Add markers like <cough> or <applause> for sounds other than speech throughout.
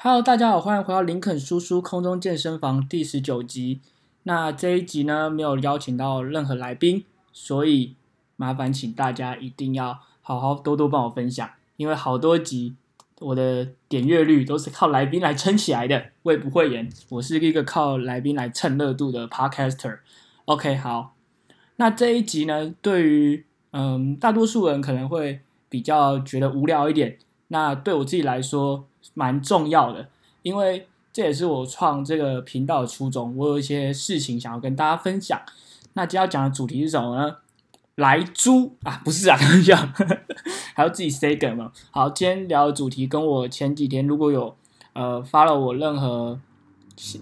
Hello，大家好，欢迎回到林肯叔叔空中健身房第十九集。那这一集呢，没有邀请到任何来宾，所以麻烦请大家一定要好好多多帮我分享，因为好多集我的点阅率都是靠来宾来撑起来的。我也不会演，我是一个靠来宾来蹭热度的 Podcaster。OK，好，那这一集呢，对于嗯大多数人可能会比较觉得无聊一点，那对我自己来说。蛮重要的，因为这也是我创这个频道的初衷。我有一些事情想要跟大家分享。那今天要讲的主题是什么呢？来猪啊，不是啊，开玩笑，<laughs> 还要自己 say 梗吗。好，今天聊的主题跟我前几天如果有呃发了我任何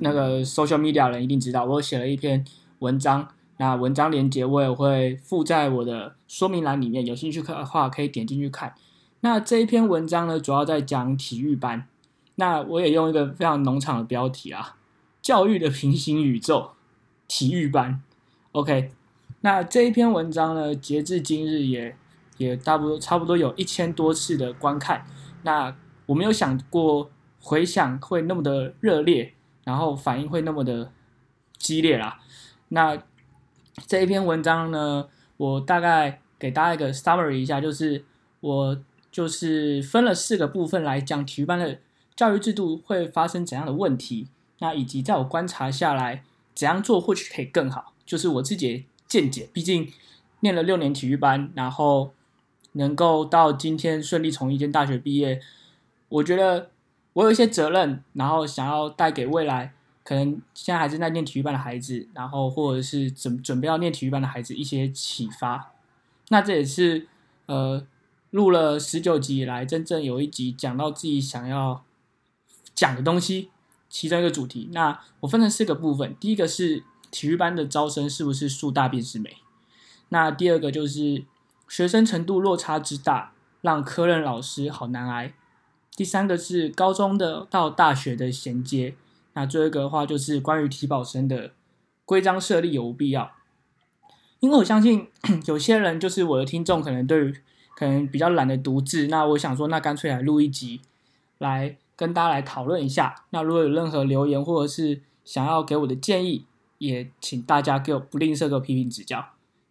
那个 social media 的人一定知道，我写了一篇文章。那文章连接我也会附在我的说明栏里面，有兴趣看的话可以点进去看。那这一篇文章呢，主要在讲体育班。那我也用一个非常农场的标题啊，教育的平行宇宙，体育班。OK，那这一篇文章呢，截至今日也也差不多差不多有一千多次的观看。那我没有想过回想会那么的热烈，然后反应会那么的激烈啦。那这一篇文章呢，我大概给大家一个 summary 一下，就是我。就是分了四个部分来讲体育班的教育制度会发生怎样的问题，那以及在我观察下来怎样做或许可以更好，就是我自己的见解。毕竟念了六年体育班，然后能够到今天顺利从一间大学毕业，我觉得我有一些责任，然后想要带给未来可能现在还是在念体育班的孩子，然后或者是准准备要念体育班的孩子一些启发。那这也是呃。录了十九集以来，真正有一集讲到自己想要讲的东西，其中一个主题。那我分成四个部分，第一个是体育班的招生是不是树大便是美？那第二个就是学生程度落差之大，让科任老师好难挨。第三个是高中的到大学的衔接。那最后一个的话就是关于体保生的规章设立有无必要？因为我相信 <clears throat> 有些人就是我的听众，可能对于可能比较懒得读字，那我想说，那干脆来录一集，来跟大家来讨论一下。那如果有任何留言或者是想要给我的建议，也请大家给我不吝啬给我批评指教。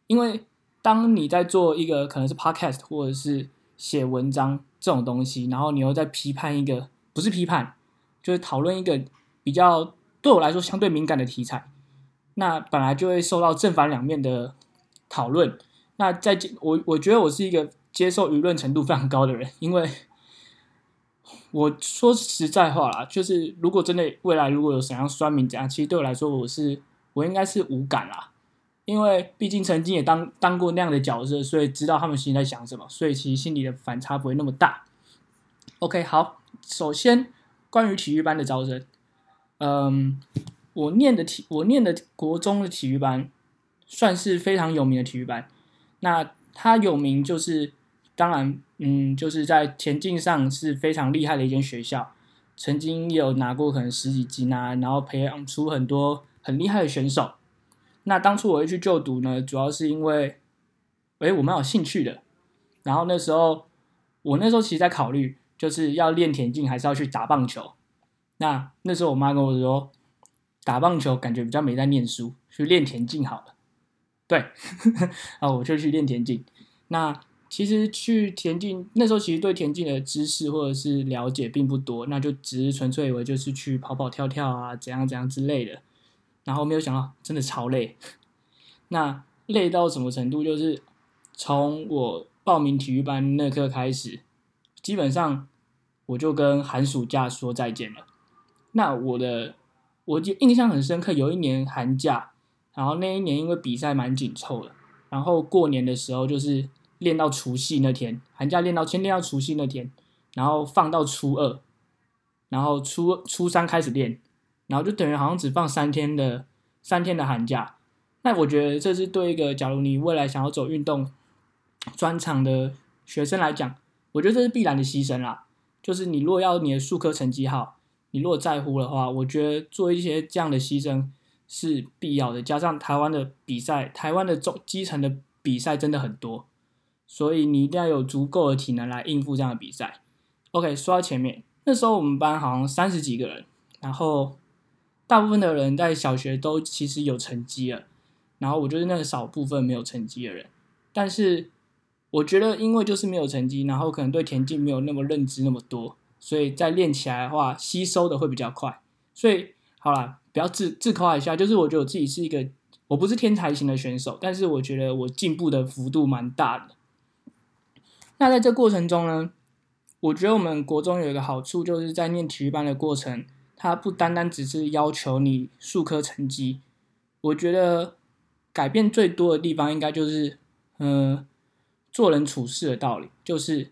因为当你在做一个可能是 podcast 或者是写文章这种东西，然后你又在批判一个不是批判，就是讨论一个比较对我来说相对敏感的题材，那本来就会受到正反两面的讨论。那在我我觉得我是一个。接受舆论程度非常高的人，<laughs> 因为我说实在话啦，就是如果真的未来如果有怎样酸民怎样，其实对我来说，我是我应该是无感啦，因为毕竟曾经也当当过那样的角色，所以知道他们心里在想什么，所以其实心里的反差不会那么大。OK，好，首先关于体育班的招生，嗯，我念的体我念的国中的体育班算是非常有名的体育班，那它有名就是。当然，嗯，就是在田径上是非常厉害的一间学校，曾经也有拿过可能十几金啊，然后培养出很多很厉害的选手。那当初我会去就读呢，主要是因为，哎，我蛮有兴趣的。然后那时候，我那时候其实在考虑，就是要练田径还是要去打棒球。那那时候我妈跟我说，打棒球感觉比较没在念书，去练田径好了。对，<laughs> 啊，我就去练田径。那其实去田径那时候，其实对田径的知识或者是了解并不多，那就只是纯粹以为就是去跑跑跳跳啊，怎样怎样之类的。然后没有想到，真的超累。<laughs> 那累到什么程度？就是从我报名体育班那刻开始，基本上我就跟寒暑假说再见了。那我的，我就印象很深刻，有一年寒假，然后那一年因为比赛蛮紧凑的，然后过年的时候就是。练到除夕那天，寒假练到先练到除夕那天，然后放到初二，然后初初三开始练，然后就等于好像只放三天的三天的寒假。那我觉得这是对一个假如你未来想要走运动专场的学生来讲，我觉得这是必然的牺牲啦。就是你如果要你的数科成绩好，你如果在乎的话，我觉得做一些这样的牺牲是必要的。加上台湾的比赛，台湾的中基层的比赛真的很多。所以你一定要有足够的体能来应付这样的比赛。OK，说到前面，那时候我们班好像三十几个人，然后大部分的人在小学都其实有成绩了，然后我就是那个少部分没有成绩的人。但是我觉得，因为就是没有成绩，然后可能对田径没有那么认知那么多，所以在练起来的话，吸收的会比较快。所以好了，不要自自夸一下，就是我觉得我自己是一个，我不是天才型的选手，但是我觉得我进步的幅度蛮大的。那在这过程中呢，我觉得我们国中有一个好处，就是在念体育班的过程，它不单单只是要求你数科成绩，我觉得改变最多的地方，应该就是，嗯，做人处事的道理，就是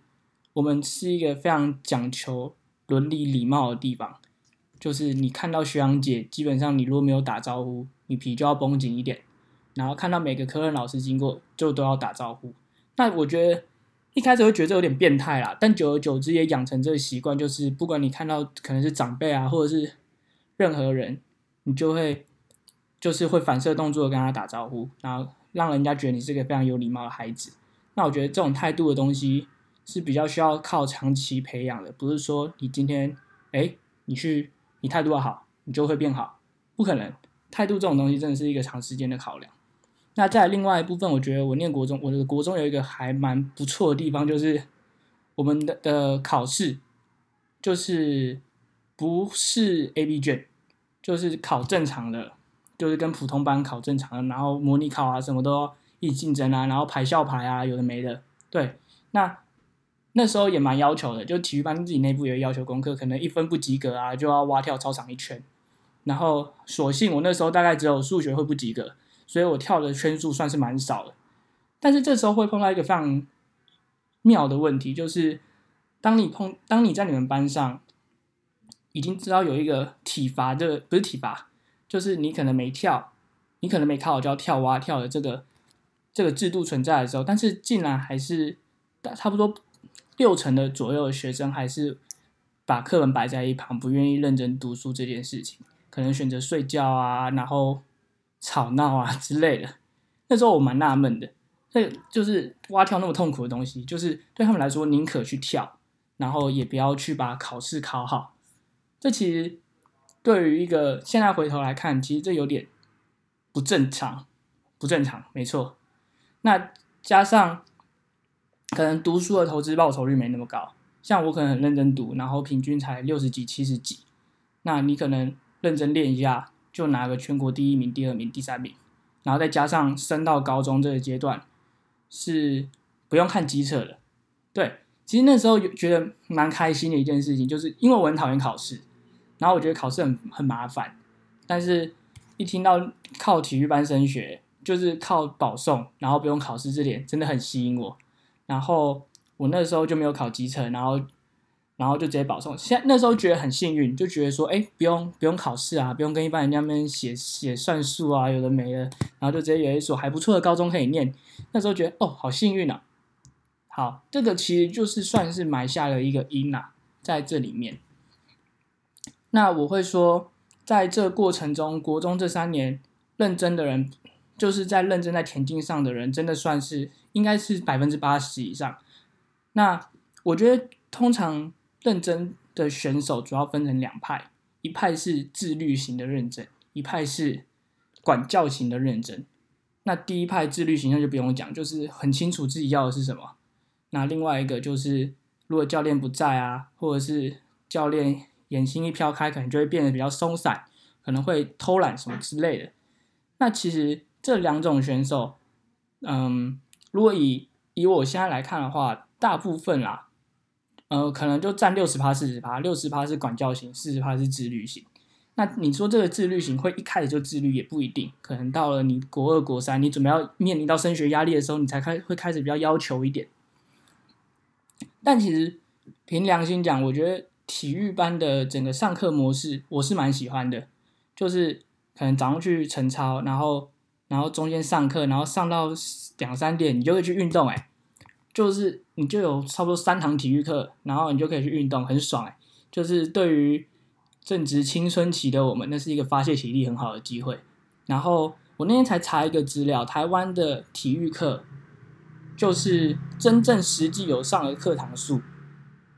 我们是一个非常讲求伦理礼貌的地方，就是你看到学长姐，基本上你如果没有打招呼，你皮就要绷紧一点，然后看到每个科任老师经过，就都要打招呼。那我觉得。一开始会觉得有点变态啦，但久而久之也养成这个习惯，就是不管你看到可能是长辈啊，或者是任何人，你就会就是会反射动作跟他打招呼，然后让人家觉得你是个非常有礼貌的孩子。那我觉得这种态度的东西是比较需要靠长期培养的，不是说你今天哎你去你态度好，你就会变好，不可能。态度这种东西真的是一个长时间的考量。那在另外一部分，我觉得我念国中，我的国中有一个还蛮不错的地方，就是我们的的考试就是不是 A B 卷，就是考正常的，就是跟普通班考正常的，然后模拟考啊什么都一起竞争啊，然后排校排啊，有的没的。对，那那时候也蛮要求的，就体育班自己内部也要求功课，可能一分不及格啊，就要蛙跳操场一圈。然后所幸我那时候大概只有数学会不及格。所以我跳的圈数算是蛮少的，但是这时候会碰到一个非常妙的问题，就是当你碰当你在你们班上已经知道有一个体罚的不是体罚，就是你可能没跳，你可能没考好就要跳蛙跳的这个这个制度存在的时候，但是竟然还是差不多六成的左右的学生还是把课本摆在一旁，不愿意认真读书这件事情，可能选择睡觉啊，然后。吵闹啊之类的，那时候我蛮纳闷的，这就是蛙跳那么痛苦的东西，就是对他们来说宁可去跳，然后也不要去把考试考好。这其实对于一个现在回头来看，其实这有点不正常，不正常，没错。那加上可能读书的投资报酬率没那么高，像我可能很认真读，然后平均才六十几、七十几，那你可能认真练一下。就拿个全国第一名、第二名、第三名，然后再加上升到高中这个阶段，是不用看机测的。对，其实那时候觉得蛮开心的一件事情，就是因为我很讨厌考试，然后我觉得考试很很麻烦，但是一听到靠体育班升学，就是靠保送，然后不用考试这点，真的很吸引我。然后我那时候就没有考机测，然后。然后就直接保送，现那时候觉得很幸运，就觉得说，哎，不用不用考试啊，不用跟一般人那边写写算术啊，有的没的，然后就直接有一所还不错的高中可以念。那时候觉得，哦，好幸运啊！好，这个其实就是算是埋下了一个因啊，在这里面。那我会说，在这过程中，国中这三年认真的人，就是在认真在田径上的人，真的算是应该是百分之八十以上。那我觉得通常。认真的选手主要分成两派，一派是自律型的认真，一派是管教型的认真。那第一派自律型那就不用讲，就是很清楚自己要的是什么。那另外一个就是，如果教练不在啊，或者是教练眼睛一飘开，可能就会变得比较松散，可能会偷懒什么之类的。那其实这两种选手，嗯，如果以以我现在来看的话，大部分啦。呃，可能就占六十趴、四十趴，六十趴是管教型，四十趴是自律型。那你说这个自律型会一开始就自律也不一定，可能到了你国二、国三，你准备要面临到升学压力的时候，你才开会开始比较要求一点。但其实凭良心讲，我觉得体育班的整个上课模式我是蛮喜欢的，就是可能早上去晨操，然后然后中间上课，然后上到两三点，你就会去运动，哎。就是你就有差不多三堂体育课，然后你就可以去运动，很爽哎！就是对于正值青春期的我们，那是一个发泄体力很好的机会。然后我那天才查一个资料，台湾的体育课就是真正实际有上的课堂数，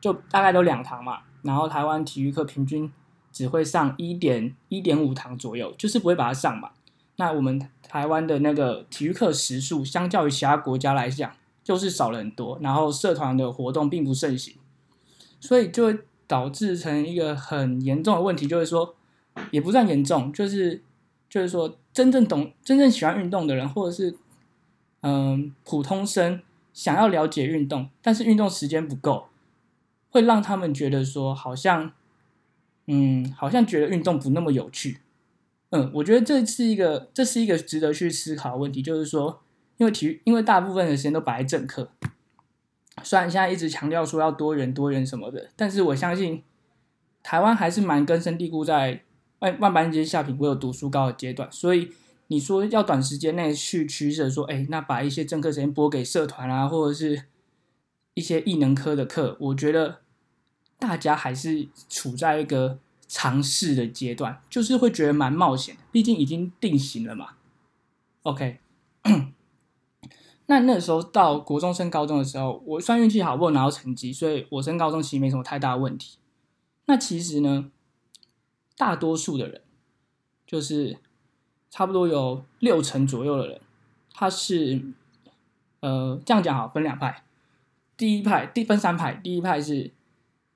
就大概都两堂嘛。然后台湾体育课平均只会上一点一点五堂左右，就是不会把它上满。那我们台湾的那个体育课时数，相较于其他国家来讲，就是少了很多。然后社团的活动并不盛行，所以就会导致成一个很严重的问题，就是说，也不算严重，就是就是说，真正懂、真正喜欢运动的人，或者是嗯普通生，想要了解运动，但是运动时间不够，会让他们觉得说，好像嗯，好像觉得运动不那么有趣。嗯，我觉得这是一个，这是一个值得去思考的问题，就是说，因为体育，因为大部分的时间都摆在正课，虽然现在一直强调说要多元多元什么的，但是我相信台湾还是蛮根深蒂固在万万般皆下品，唯有读书高的阶段，所以你说要短时间内去取舍，说，哎，那把一些正课时间拨给社团啊，或者是一些艺能科的课，我觉得大家还是处在一个。尝试的阶段，就是会觉得蛮冒险的，毕竟已经定型了嘛。OK，<coughs> 那那时候到国中升高中的时候，我算运气好，我拿到成绩，所以我升高中其实没什么太大问题。那其实呢，大多数的人，就是差不多有六成左右的人，他是呃这样讲好，分两派。第一派，第分三派，第一派是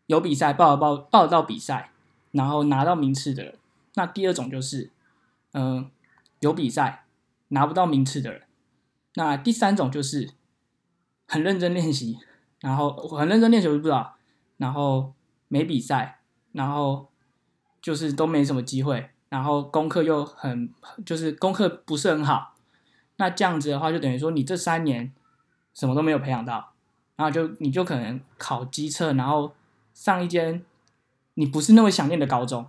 有比赛报报报到比赛。然后拿到名次的人，那第二种就是，嗯，有比赛拿不到名次的人，那第三种就是很认真练习，然后我很认真练习我就不知道，然后没比赛，然后就是都没什么机会，然后功课又很就是功课不是很好，那这样子的话就等于说你这三年什么都没有培养到，然后就你就可能考机测，然后上一间。你不是那么想念的高中，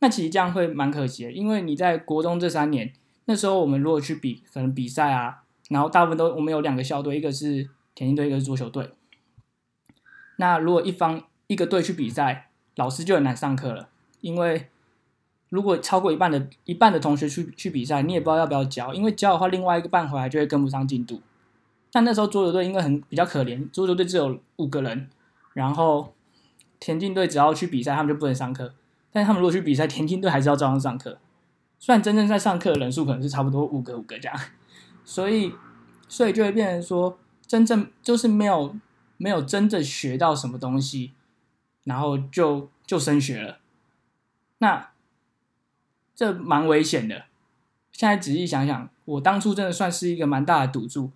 那其实这样会蛮可惜的，因为你在国中这三年，那时候我们如果去比可能比赛啊，然后大部分都我们有两个校队，一个是田径队，一个是足球队。那如果一方一个队去比赛，老师就很难上课了，因为如果超过一半的一半的同学去去比赛，你也不知道要不要教，因为教的话，另外一个半回来就会跟不上进度。但那时候足球队因为很比较可怜，足球队只有五个人，然后。田径队只要去比赛，他们就不能上课。但他们如果去比赛，田径队还是要照样上课。虽然真正在上课的人数可能是差不多五个五个这样，所以所以就会变成说，真正就是没有没有真正学到什么东西，然后就就升学了。那这蛮危险的。现在仔细想想，我当初真的算是一个蛮大的赌注，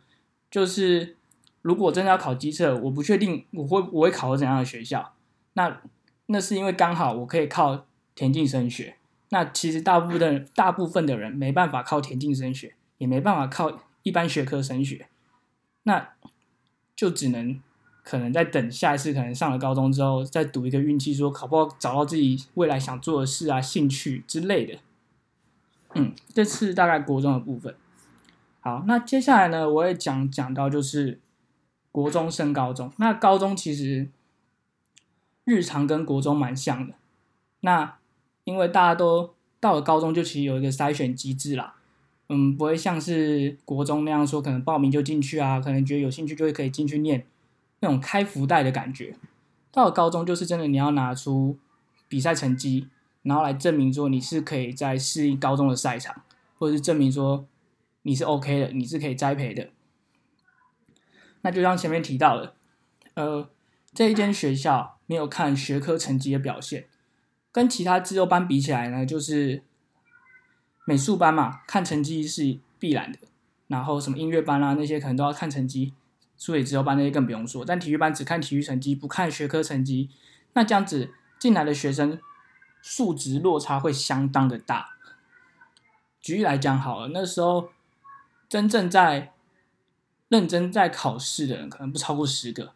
就是如果真的要考机测，我不确定我会我会考到怎样的学校。那那是因为刚好我可以靠田径升学，那其实大部分大部分的人没办法靠田径升学，也没办法靠一般学科升学，那就只能可能在等下一次，可能上了高中之后再赌一个运气，说考不好找到自己未来想做的事啊、兴趣之类的。嗯，这次大概国中的部分。好，那接下来呢，我也讲讲到就是国中升高中，那高中其实。日常跟国中蛮像的，那因为大家都到了高中，就其实有一个筛选机制啦，嗯，不会像是国中那样说，可能报名就进去啊，可能觉得有兴趣就会可以进去念，那种开福袋的感觉。到了高中，就是真的你要拿出比赛成绩，然后来证明说你是可以在适应高中的赛场，或者是证明说你是 OK 的，你是可以栽培的。那就像前面提到的，呃，这一间学校。没有看学科成绩的表现，跟其他自由班比起来呢，就是美术班嘛，看成绩是必然的。然后什么音乐班啊那些可能都要看成绩，数理自由班那些更不用说。但体育班只看体育成绩，不看学科成绩，那这样子进来的学生数值落差会相当的大。举例来讲好了，那时候真正在认真在考试的人可能不超过十个，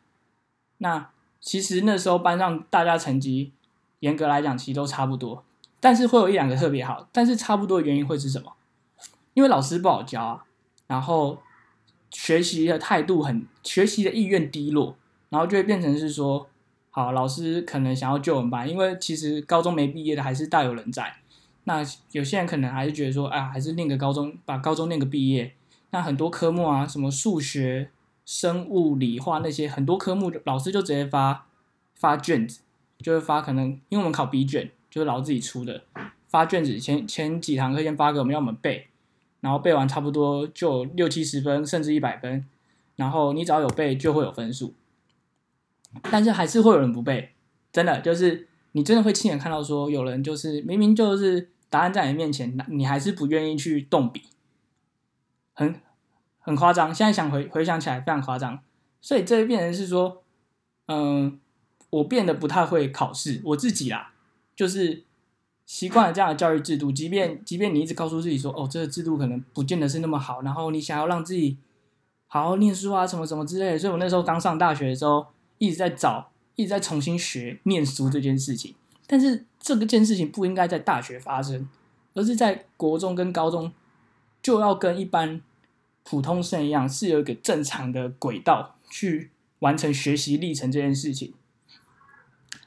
那。其实那时候班上大家成绩，严格来讲其实都差不多，但是会有一两个特别好。但是差不多的原因会是什么？因为老师不好教啊，然后学习的态度很，学习的意愿低落，然后就会变成是说，好，老师可能想要救我们班，因为其实高中没毕业的还是大有人在。那有些人可能还是觉得说，啊，还是念个高中，把高中念个毕业。那很多科目啊，什么数学。生物、理化那些很多科目，老师就直接发发卷子，就会发可能因为我们考 B 卷，就是老自己出的，发卷子前前几堂课先发给我们，要我们背，然后背完差不多就六七十分，甚至一百分，然后你只要有背就会有分数，但是还是会有人不背，真的就是你真的会亲眼看到说有人就是明明就是答案在你面前，你还是不愿意去动笔，很很夸张，现在想回回想起来非常夸张，所以这变成是说，嗯。我变得不太会考试，我自己啦，就是习惯了这样的教育制度。即便即便你一直告诉自己说，哦，这个制度可能不见得是那么好，然后你想要让自己好好念书啊，什么什么之类的。所以我那时候刚上大学的时候，一直在找，一直在重新学念书这件事情。但是这个件事情不应该在大学发生，而是在国中跟高中就要跟一般普通生一样，是有一个正常的轨道去完成学习历程这件事情。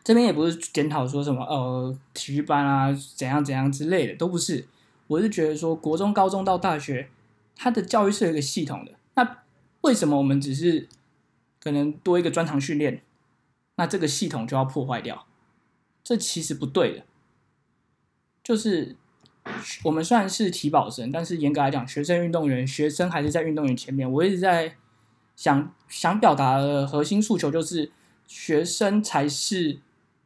这边也不是检讨说什么呃体育班啊怎样怎样之类的都不是，我是觉得说国中、高中到大学，它的教育是有一个系统的。那为什么我们只是可能多一个专长训练，那这个系统就要破坏掉？这其实不对的。就是我们虽然是体保生，但是严格来讲，学生运动员，学生还是在运动员前面。我一直在想想表达的核心诉求就是，学生才是。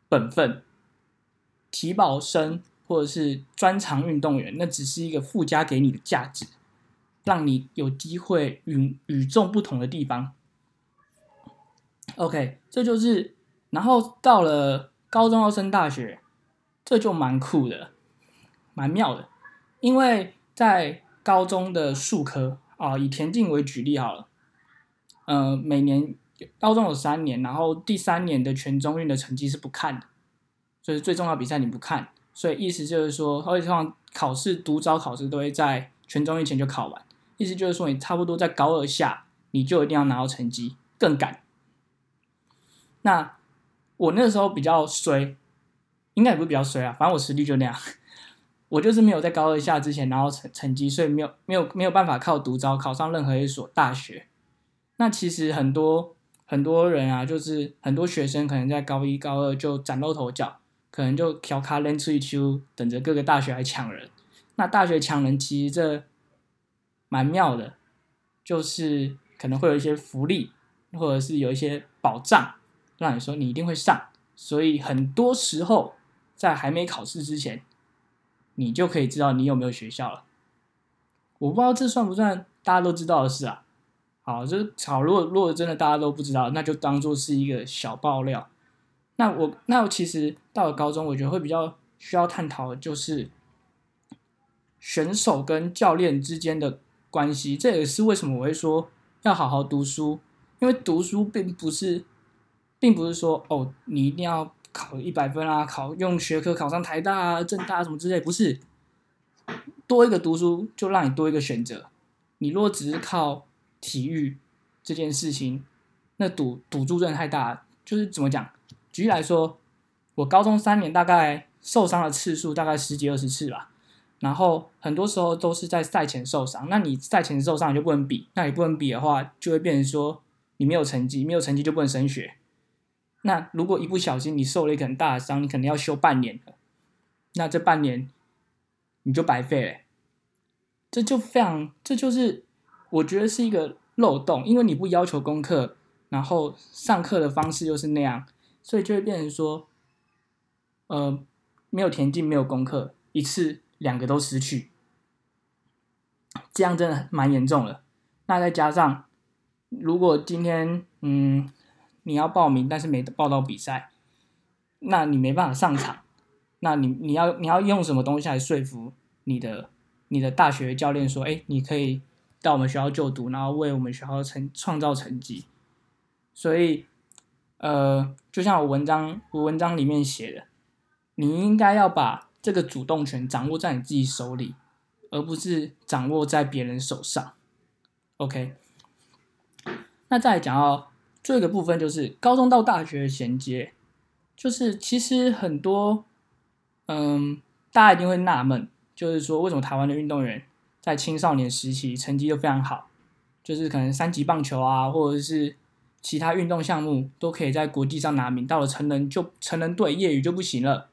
本分，体保生或者是专长运动员，那只是一个附加给你的价值，让你有机会与与众不同的地方。OK，这就是，然后到了高中要升大学，这就蛮酷的，蛮妙的，因为在高中的数科啊，以田径为举例好了，呃，每年。高中有三年，然后第三年的全中运的成绩是不看的，就是最重要比赛你不看，所以意思就是说，会上考试独招考试都会在全中运前就考完，意思就是说你差不多在高二下你就一定要拿到成绩，更赶。那我那时候比较衰，应该也不是比较衰啊，反正我实力就那样，<laughs> 我就是没有在高二下之前拿到成成绩，所以没有没有没有办法靠独招考上任何一所大学。那其实很多。很多人啊，就是很多学生可能在高一、高二就崭露头角，可能就调卡练出一秋，等着各个大学来抢人。那大学抢人其实这蛮妙的，就是可能会有一些福利，或者是有一些保障，让你说你一定会上。所以很多时候在还没考试之前，你就可以知道你有没有学校了。我不知道这算不算大家都知道的事啊？好，就是好。如果如果真的大家都不知道，那就当做是一个小爆料。那我那我其实到了高中，我觉得会比较需要探讨的就是选手跟教练之间的关系。这也是为什么我会说要好好读书，因为读书并不是，并不是说哦，你一定要考一百分啊，考用学科考上台大啊、政大什么之类，不是。多一个读书，就让你多一个选择。你如果只是靠体育这件事情，那赌赌注真的太大。就是怎么讲？举例来说，我高中三年大概受伤的次数大概十几二十次吧。然后很多时候都是在赛前受伤。那你赛前受伤就不能比，那你不能比的话，就会变成说你没有成绩，没有成绩就不能升学。那如果一不小心你受了一个很大的伤，你可能要休半年的那这半年你就白费了。这就非常，这就是。我觉得是一个漏洞，因为你不要求功课，然后上课的方式又是那样，所以就会变成说，呃，没有田径，没有功课，一次两个都失去，这样真的蛮严重了。那再加上，如果今天嗯你要报名，但是没报到比赛，那你没办法上场，那你你要你要用什么东西来说服你的你的大学教练说，哎，你可以。到我们学校就读，然后为我们学校成创造成绩，所以，呃，就像我文章我文章里面写的，你应该要把这个主动权掌握在你自己手里，而不是掌握在别人手上。OK，那再讲到最后一个部分，就是高中到大学的衔接，就是其实很多，嗯，大家一定会纳闷，就是说为什么台湾的运动员？在青少年时期成绩就非常好，就是可能三级棒球啊，或者是其他运动项目都可以在国际上拿名，到了成人就成人队，业余就不行了。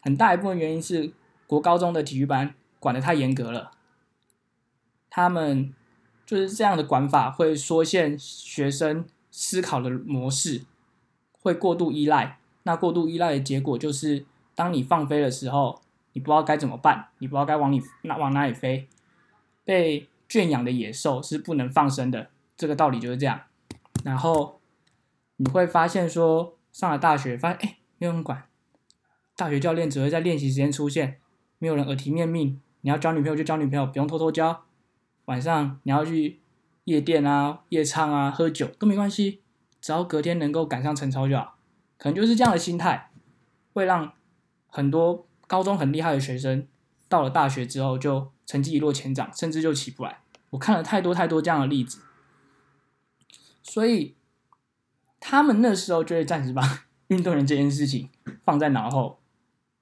很大一部分原因是国高中的体育班管得太严格了，他们就是这样的管法会缩限学生思考的模式，会过度依赖。那过度依赖的结果就是，当你放飞的时候，你不知道该怎么办，你不知道该往你那往哪里飞。被圈养的野兽是不能放生的，这个道理就是这样。然后你会发现说，上了大学，发现哎，没有人管，大学教练只会在练习时间出现，没有人耳提面命，你要交女朋友就交女朋友，不用偷偷交。晚上你要去夜店啊、夜唱啊、喝酒都没关系，只要隔天能够赶上晨操就好。可能就是这样的心态，会让很多高中很厉害的学生到了大学之后就成绩一落千丈，甚至就起不来。我看了太多太多这样的例子。所以，他们那时候就会暂时把 <laughs> 运动员这件事情放在脑后，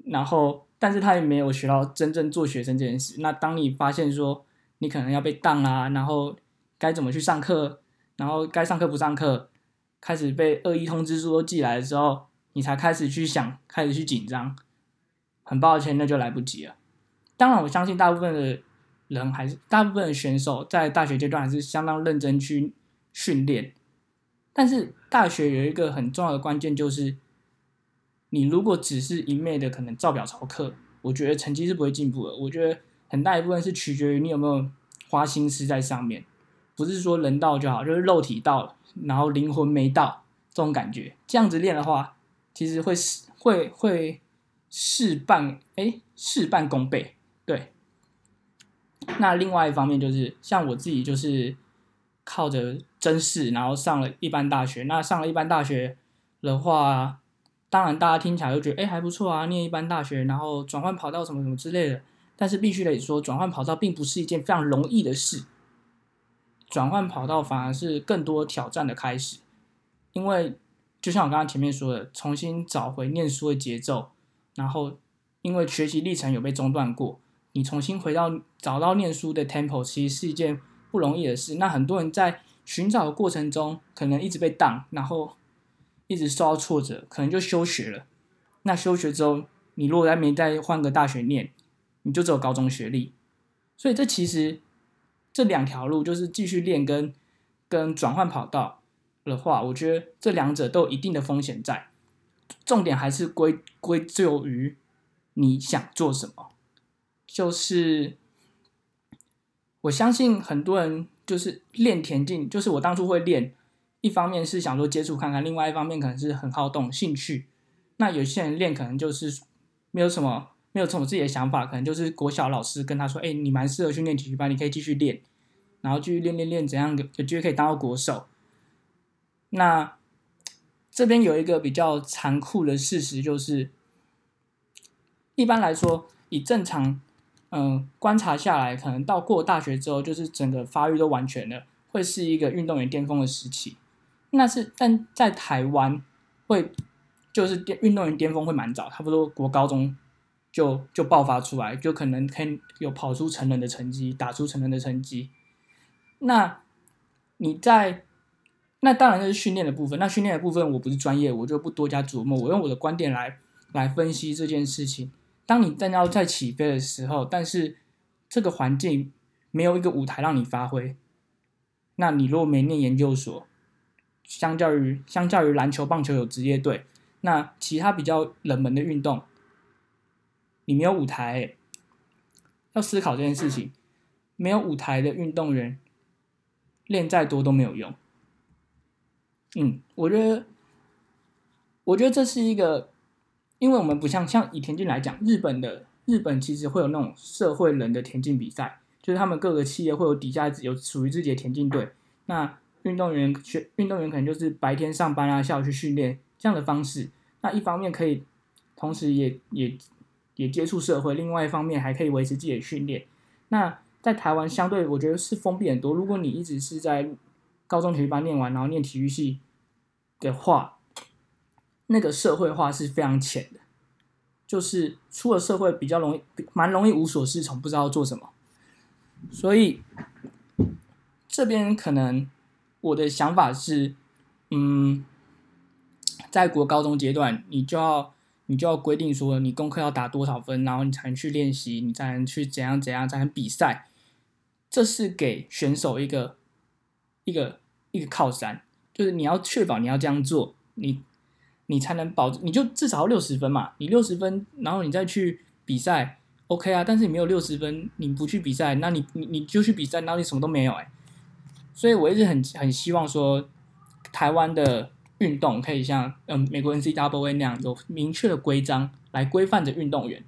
然后，但是他也没有学到真正做学生这件事。那当你发现说你可能要被当啊，然后该怎么去上课，然后该上课不上课，开始被恶意通知书都寄来的时候，你才开始去想，开始去紧张。很抱歉，那就来不及了。当然，我相信大部分的人还是大部分的选手在大学阶段还是相当认真去。训练，但是大学有一个很重要的关键，就是你如果只是一昧的可能照表操课，我觉得成绩是不会进步的。我觉得很大一部分是取决于你有没有花心思在上面，不是说人到就好，就是肉体到了，然后灵魂没到这种感觉。这样子练的话，其实会事会会事半哎事半功倍。对，那另外一方面就是像我自己就是。靠着真试，然后上了一般大学。那上了一般大学的话，当然大家听起来就觉得，哎，还不错啊，念一般大学，然后转换跑道什么什么之类的。但是必须得说，转换跑道并不是一件非常容易的事。转换跑道反而是更多挑战的开始，因为就像我刚刚前面说的，重新找回念书的节奏，然后因为学习历程有被中断过，你重新回到找到念书的 temple，其实是一件。不容易的事。那很多人在寻找的过程中，可能一直被挡，然后一直受到挫折，可能就休学了。那休学之后，你如果再没再换个大学念，你就只有高中学历。所以这其实这两条路，就是继续练跟跟转换跑道的话，我觉得这两者都有一定的风险在。重点还是归归咎于你想做什么，就是。我相信很多人就是练田径，就是我当初会练，一方面是想说接触看看，另外一方面可能是很好动兴趣。那有些人练可能就是没有什么，没有什么自己的想法，可能就是国小老师跟他说：“哎，你蛮适合训练体育班，你可以继续练，然后继续练练练，怎样有机会可以当到国手。”那这边有一个比较残酷的事实，就是一般来说，以正常。嗯，观察下来，可能到过大学之后，就是整个发育都完全了，会是一个运动员巅峰的时期。那是，但在台湾会就是巅运动员巅峰会蛮早，差不多国高中就就爆发出来，就可能可以有跑出成人的成绩，打出成人的成绩。那你在那当然就是训练的部分，那训练的部分我不是专业，我就不多加琢磨，我用我的观点来来分析这件事情。当你正要在起飞的时候，但是这个环境没有一个舞台让你发挥，那你如果没念研究所，相较于相较于篮球、棒球有职业队，那其他比较冷门的运动，你没有舞台，要思考这件事情，没有舞台的运动员练再多都没有用。嗯，我觉得，我觉得这是一个。因为我们不像像以田径来讲，日本的日本其实会有那种社会人的田径比赛，就是他们各个企业会有底下有属于自己的田径队。那运动员学运动员可能就是白天上班啊，下午去训练这样的方式。那一方面可以同时也也也接触社会，另外一方面还可以维持自己的训练。那在台湾相对我觉得是封闭很多。如果你一直是在高中体育班念完，然后念体育系的话。那个社会化是非常浅的，就是出了社会比较容易，蛮容易无所适从，不知道做什么。所以这边可能我的想法是，嗯，在国高中阶段，你就要你就要规定说，你功课要打多少分，然后你才能去练习，你才能去怎样怎样才能比赛。这是给选手一个一个一个靠山，就是你要确保你要这样做，你你才能保，你就至少要六十分嘛。你六十分，然后你再去比赛，OK 啊。但是你没有六十分，你不去比赛，那你你你就去比赛，那你什么都没有哎。所以我一直很很希望说，台湾的运动可以像嗯美国 NCAA 那样有明确的规章来规范着运动员。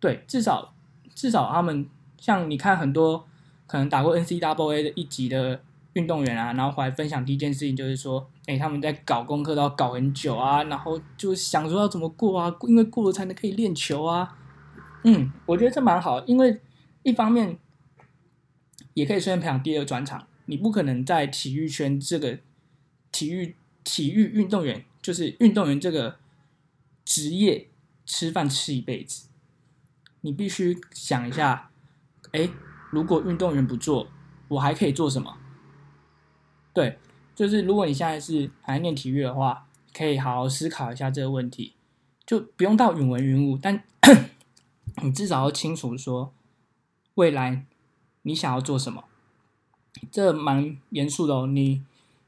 对，至少至少他们像你看很多。可能打过 NCAA 的一级的运动员啊，然后回来分享第一件事情就是说，哎，他们在搞功课都要搞很久啊，然后就想说要怎么过啊，因为过了才能可以练球啊。嗯，我觉得这蛮好，因为一方面也可以顺便培养第二专长。你不可能在体育圈这个体育体育运动员，就是运动员这个职业吃饭吃一辈子，你必须想一下，哎。如果运动员不做，我还可以做什么？对，就是如果你现在是还在念体育的话，可以好好思考一下这个问题，就不用到云文云武，但 <clears throat> 你至少要清楚说未来你想要做什么。这蛮严肃的哦。你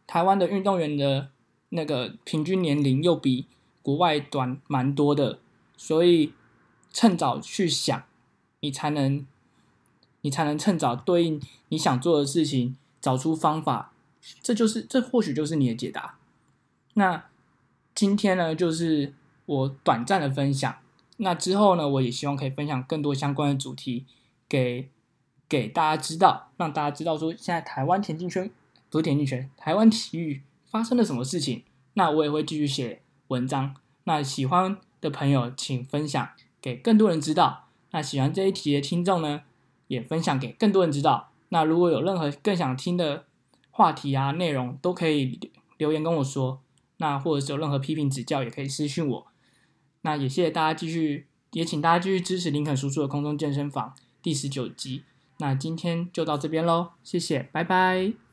台湾的运动员的那个平均年龄又比国外短蛮多的，所以趁早去想，你才能。你才能趁早对应你想做的事情，找出方法，这就是这或许就是你的解答。那今天呢，就是我短暂的分享。那之后呢，我也希望可以分享更多相关的主题给给大家知道，让大家知道说现在台湾田径圈不是田径圈，台湾体育发生了什么事情。那我也会继续写文章。那喜欢的朋友请分享给更多人知道。那喜欢这一题的听众呢？也分享给更多人知道。那如果有任何更想听的话题啊、内容，都可以留言跟我说。那或者是有任何批评指教，也可以私信我。那也谢谢大家继续，也请大家继续支持林肯叔叔的空中健身房第十九集。那今天就到这边喽，谢谢，拜拜。